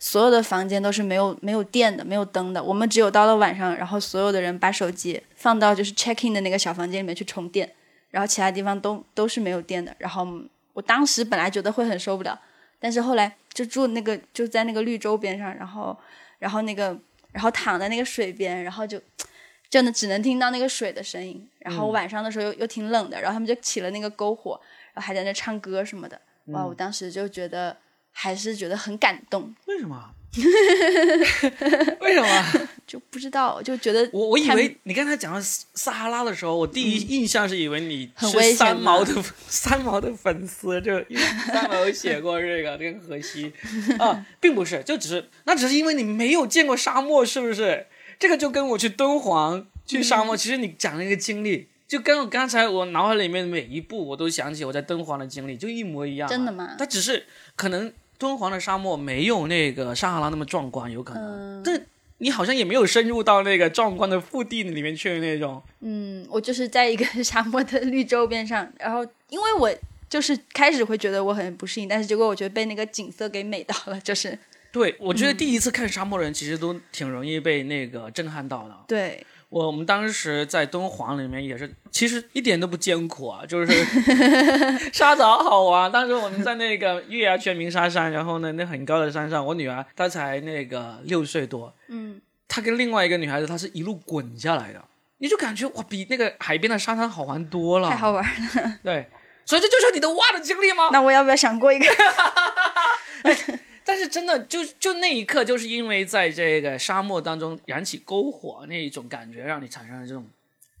所有的房间都是没有没有电的，没有灯的。我们只有到了晚上，然后所有的人把手机放到就是 check in 的那个小房间里面去充电，然后其他地方都都是没有电的。然后我当时本来觉得会很受不了，但是后来就住那个就在那个绿洲边上，然后然后那个然后躺在那个水边，然后就 [TSK] 就能只能听到那个水的声音。然后晚上的时候又又挺冷的，然后他们就起了那个篝火，然后还在那唱歌什么的。哇，我当时就觉得。还是觉得很感动。为什么？[LAUGHS] 为什么？[LAUGHS] 就不知道，就觉得我我以为你刚才讲到撒哈拉的时候，我第一印象是以为你是三毛吗的 [LAUGHS] 三毛的粉丝，就因为三毛有写过这个跟荷西啊，并不是，就只是那只是因为你没有见过沙漠，是不是？这个就跟我去敦煌去沙嗯漠，其实你讲了一个经历，就跟我刚才我脑海里面的每一步，我都想起我在敦煌的经历，就一模一样啊。真的吗他只是可能敦煌的沙漠没有那个撒哈拉那么壮观，有可能，嗯但你好像也没有深入到那个壮观的腹地里面去的那种。嗯，我就是在一个沙漠的绿洲边上，然后因为我就是开始会觉得我很不适应，但是结果我觉得被那个景色给美到了，就是对，我嗯觉得第一次看沙漠的人其实都挺容易被那个震撼到的。对，我我们当时在敦煌里面也是，其实一点都不艰苦啊，就是 [LAUGHS] 沙子好好玩。当时我们在那个月牙泉鸣沙山，然后呢，那很高的山上，我女儿她才那个六岁多，嗯，她跟另外一个女孩子，她是一路滚下来的，你就感觉哇，比那个海边的沙滩好玩多了。太好玩了。对，所以这就是你的蛙的经历吗？那我要不要想过一个？[LAUGHS] 但是真的就就那一刻，就是因为在这个沙漠当中燃起篝火那一种感觉，让你产生了这种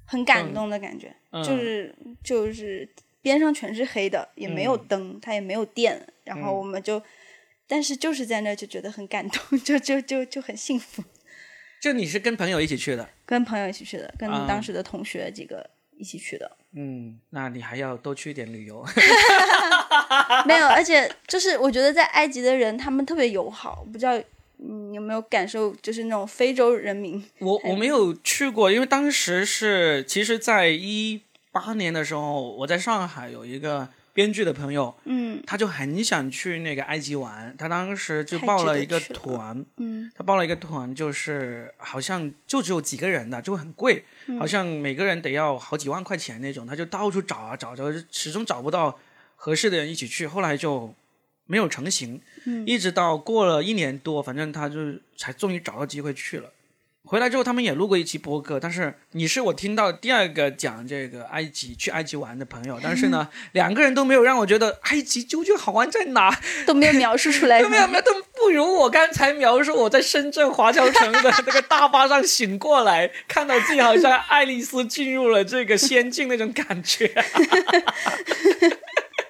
很感动的感觉，嗯就。是就是边上全是黑的，也没有灯，它也没有电，然后我们就，但是就是在那就觉得很感动，[LAUGHS] 就就就就很幸福。就你是跟朋友一起去的，跟朋友一起去的，跟啊。当时的同学几个一起去的，嗯，那你还要多去一点旅游。[LAUGHS] 没有，而且就是我觉得在埃及的人他们特别友好，不知道你有没有感受，就是那种非洲人民，[LAUGHS] 我我没有去过，因为当时是其实，在一八年的时候，我在上海有一个编剧的朋友，嗯。他就很想去那个埃及玩，他当时就报了一个团，嗯。他报了一个团，就是好像就只有几个人的，就很贵，嗯。好像每个人得要好几万块钱那种，他就到处找啊找，着始终找不到合适的人一起去，后来就没有成型，嗯。一直到过了一年多，反正他就才终于找到机会去了。回来之后，他们也录过一期播客，但是你是我听到第二个讲这个埃及去埃及玩的朋友，但是呢，两个人都没有让我觉得埃及究竟好玩在哪，[LAUGHS] 都没有描述出来，都没有没有，都不如我刚才描述我在深圳华侨城的那个大巴上醒过来，看到自己好像爱丽丝进入了这个仙境那种感觉。[LAUGHS]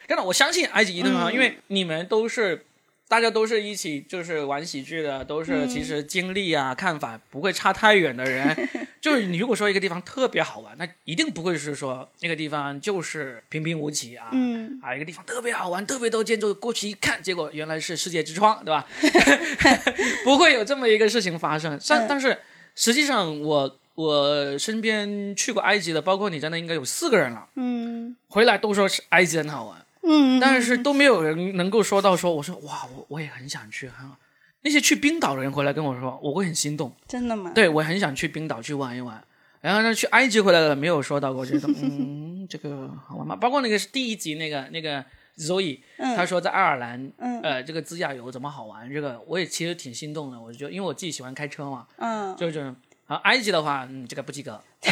真的，我相信埃及一定很好，因为你们都是。大家都是一起就是玩喜剧的，都是其实经历啊、看法不会差太远的人。[LAUGHS] 就是你如果说一个地方特别好玩，那一定不会是说那个地方就是平平无奇啊，嗯啊，一个地方特别好玩，特别多建筑，过去一看，结果原来是世界之窗，对吧？[LAUGHS] 不会有这么一个事情发生。但、嗯但是实际上我，我身边去过埃及的，包括你在内，应该有四个人了，嗯回来都说是埃及很好玩，嗯，但是都没有人能够说到说，我说哇，我我也很想去，很好。那些去冰岛的人回来跟我说，我会很心动，真的吗？对我很想去冰岛去玩一玩。然后呢，去埃及回来了没有说到过，觉得 [LAUGHS] 嗯，这个好玩吗？包括那个是第一集那个那个 Zoe，、嗯他说在爱尔兰，嗯呃，这个自驾游怎么好玩？这个我也其实挺心动的，我就因为我自己喜欢开车嘛，嗯，就是好埃及的话，嗯，这个不及格。[LAUGHS] [LAUGHS]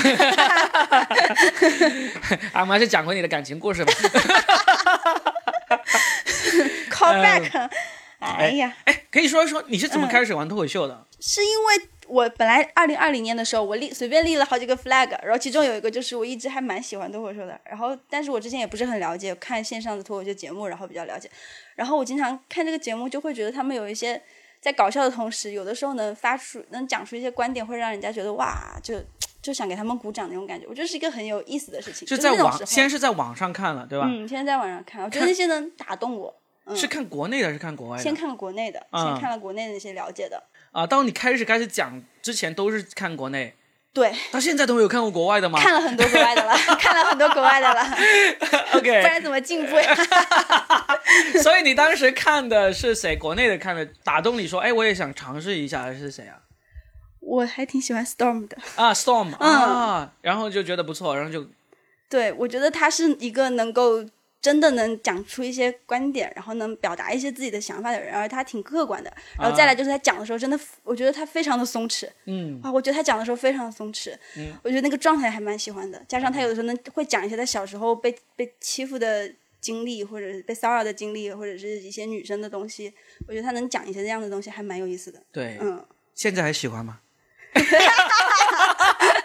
啊，我们还是讲回你的感情故事吧。Call back，哎呀，哎，可以说一说你是怎嗯么开始玩脱口秀的？是因为我本来二零二零年的时候，我立随便立了好几个 flag，然后其中有一个就是我一直还蛮喜欢脱口秀的，然后但是我之前也不是很了解，看线上的脱口秀节目，然后比较了解，然后我经常看这个节目，就会觉得他们有一些在搞笑的同时，有的时候能发出能讲出一些观点，会让人家觉得哇，就就想给他们鼓掌那种感觉，我觉得是一个很有意思的事情。就在网，先是在网上看了，对吧？嗯，现在在网上看，我觉得那些能 [LAUGHS] 打动我。是看国内的，还是看国外的？先看国内的，嗯先看了国内的那些了解的，啊，当你开始开始讲之前都是看国内，对，到现在都没有看过国外的吗？看了很多国外的了，[LAUGHS] 看了很多国外的了，[LAUGHS] OK，不然怎么进步呀？[LAUGHS] 所以你当时看的是谁？国内的看的打动你说，哎，我也想尝试一下，还是谁啊？我还挺喜欢 Storm 的，啊，Storm 嗯啊，然后就觉得不错，然后就对我觉得他是一个能够真的能讲出一些观点，然后能表达一些自己的想法的人，而他挺客观的。然后再来就是他讲的时候，真的，我觉得他非常的松弛嗯啊，我觉得他讲的时候非常的松弛，嗯我觉得那个状态还蛮喜欢的。加上他有的时候能会讲一些他小时候被被欺负的经历，或者是被骚扰的经历，或者是一些女生的东西，我觉得他能讲一些这样的东西，还蛮有意思的。对，嗯，现在还喜欢吗？[LAUGHS]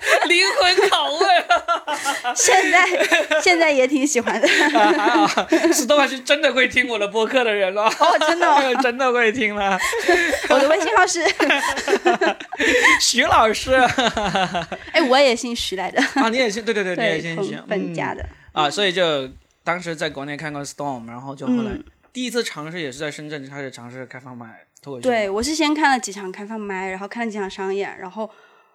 [LAUGHS] 灵魂拷问。现在现在也挺喜欢的。还好，史东还是真的会听我的播客的人了。哦，真的、哦，[LAUGHS] 真的会听了。我的微信号是 [LAUGHS] 徐老师。哎，我也姓徐来的。啊，你也姓？对对对，对，你也姓徐。本家的。啊，所以就当时在国内看过 Storm，然后就后来第一次尝试也是在深圳开始尝试开放麦脱口秀。对，我是先看了几场开放麦，然后看了几场商演，然后。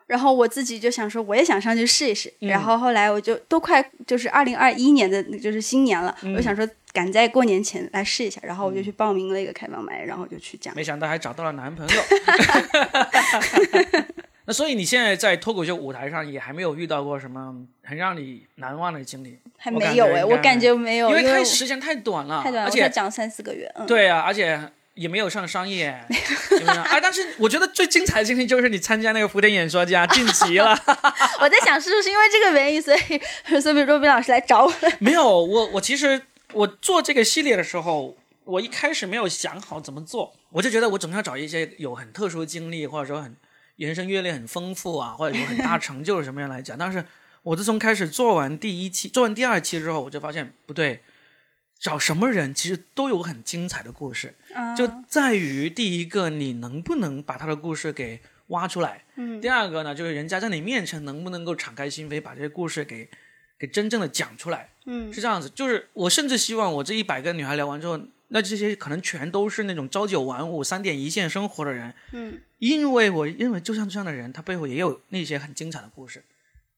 然后我自己就想说，我也想上去试一试。然后后来我就都快就是二零二一年的，就是新年了，我想说赶在过年前来试一下。然后我就去报名了一个开放麦，然后就去讲。没想到还找到了男朋友。[LAUGHS] 那所以你现在在脱口秀舞台上也还没有遇到过什么很让你难忘的经历？还没有哎，我感觉没有，因为太时间太短了，太短，而且讲三四个月。对啊，而且。也没有上商业，哎！但是我觉得最精彩的经历就是你参加那个福田演说家 [LAUGHS] 晋级了。[LAUGHS] 我在想是不是因为这个原因，所以 [LAUGHS] 所以若冰老师来找我。没有，我我其实我做这个系列的时候，我一开始没有想好怎么做，我就觉得我总要找一些有很特殊经历，或者说很人生阅历很丰富啊，或者有很大成就什么样来讲。但是我自从开始做完第一期、做完第二期之后，我就发现不对。找什么人其实都有很精彩的故事，就在于第一个你能不能把他的故事给挖出来，嗯，第二个呢就是人家在你面前能不能够敞开心扉把这些故事给给真正的讲出来，嗯，是这样子。就是我甚至希望我这一百个女孩聊完之后，那这些可能全都是那种朝九晚五、三点一线生活的人，嗯，因为我认为就像这样的人，他背后也有那些很精彩的故事，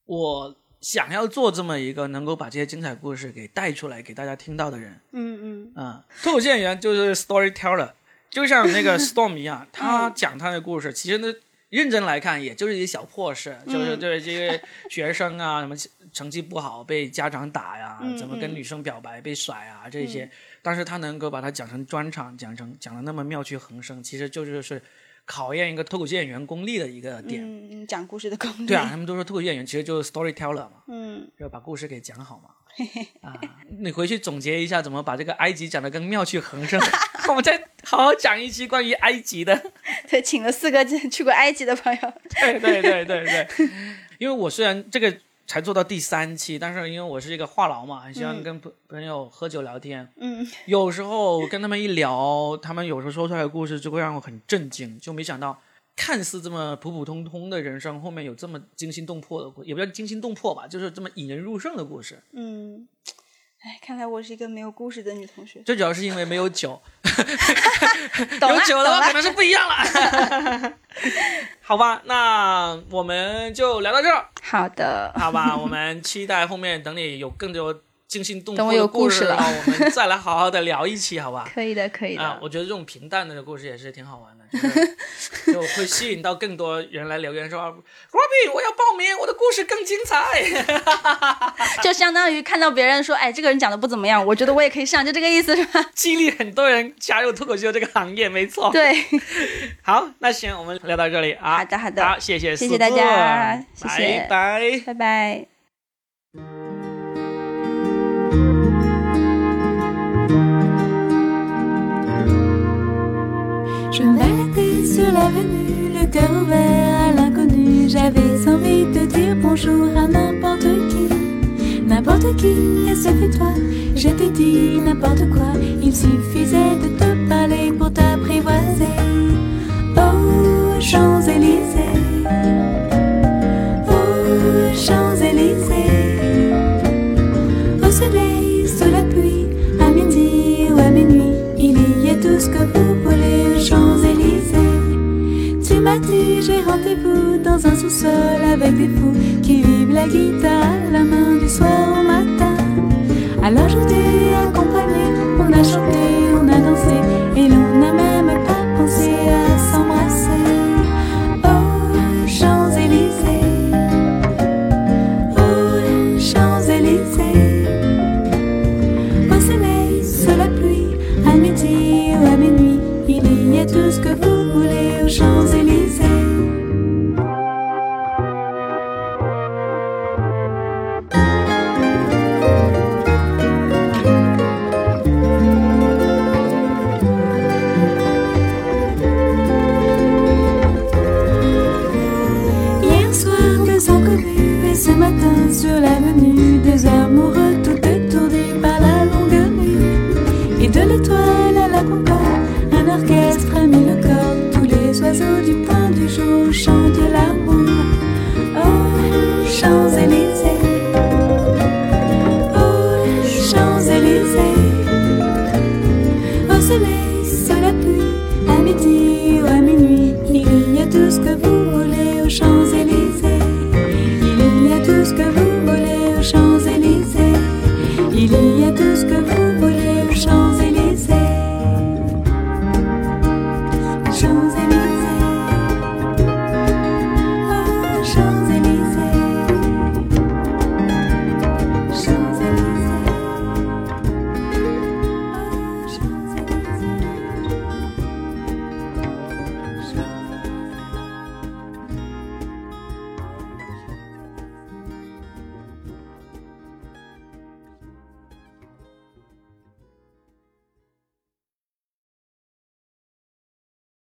我。想要做这么一个能够把这些精彩故事给带出来给大家听到的人，嗯嗯。啊，脱口秀演员就是 storyteller，就像那个 [LAUGHS] Storm 一样，他讲他的故事，其实呢，认真来看，也就是一些小破事，就是对这些学生啊，什么成绩不好被家长打呀，怎么跟女生表白被甩啊这些，但是他能够把它讲成专场，讲成讲的那么妙趣横生，其实就是是。考验一个脱口秀演员功力的一个点，嗯，讲故事的功力。对啊，他们都说脱口秀演员其实就是 storyteller 嘛，嗯，要把故事给讲好嘛。[LAUGHS] 啊，你回去总结一下，怎么把这个埃及讲的更妙趣横生？[LAUGHS] 我们再好好讲一期关于埃及的。对，请了四个去过埃及的朋友。对对对对对，因为我虽然这个。才做到第三期，但是因为我是一个话痨嘛，很喜欢跟朋朋友喝酒聊天。嗯，有时候跟他们一聊，他们有时候说出来的故事就会让我很震惊，就没想到看似这么普普通通的人生，后面有这么惊心动魄的故，也不叫惊心动魄吧，就是这么引人入胜的故事。嗯。哎，看来我是一个没有故事的女同学。最主要是因为没有酒，[LAUGHS] 有酒的话可能是不一样了。[LAUGHS] 好吧，那我们就聊到这儿。好的。好吧，我们期待后面等你有更多惊心动魄的故事了，我们再来好好的聊一期，好吧？[LAUGHS] 可以的，可以的。啊，我觉得这种平淡的故事也是挺好玩的。就 [LAUGHS] 就会吸引到更多人来留言说，Robby，我要报名，我的故事更精彩。[LAUGHS] 就相当于看到别人说，哎，这个人讲的不怎么样，我觉得我也可以上，就这个意思是吧？激励很多人加入脱口秀这个行业，没错。对，好，那行，我们聊到这里啊。好的，好的，好，谢谢，谢谢大家，谢谢，拜拜，拜拜。L'avenue, le cœur ouvert à l'inconnu. J'avais envie de dire bonjour à n'importe qui, n'importe qui, et ce fut toi. Je t'ai dit n'importe quoi, il suffisait de te parler pour t'apprivoiser. Oh, Champs-Élysées, oh, Champs-Élysées, au soleil, sous la pluie, à midi ou à minuit, il y a tout ce que vous voulez, Champs-Élysées j'ai rendez-vous dans un sous-sol avec des fous qui vivent la guitare, la main du soir au matin. Alors je t'ai accompagné, on a chanté, on a dansé et l'on a même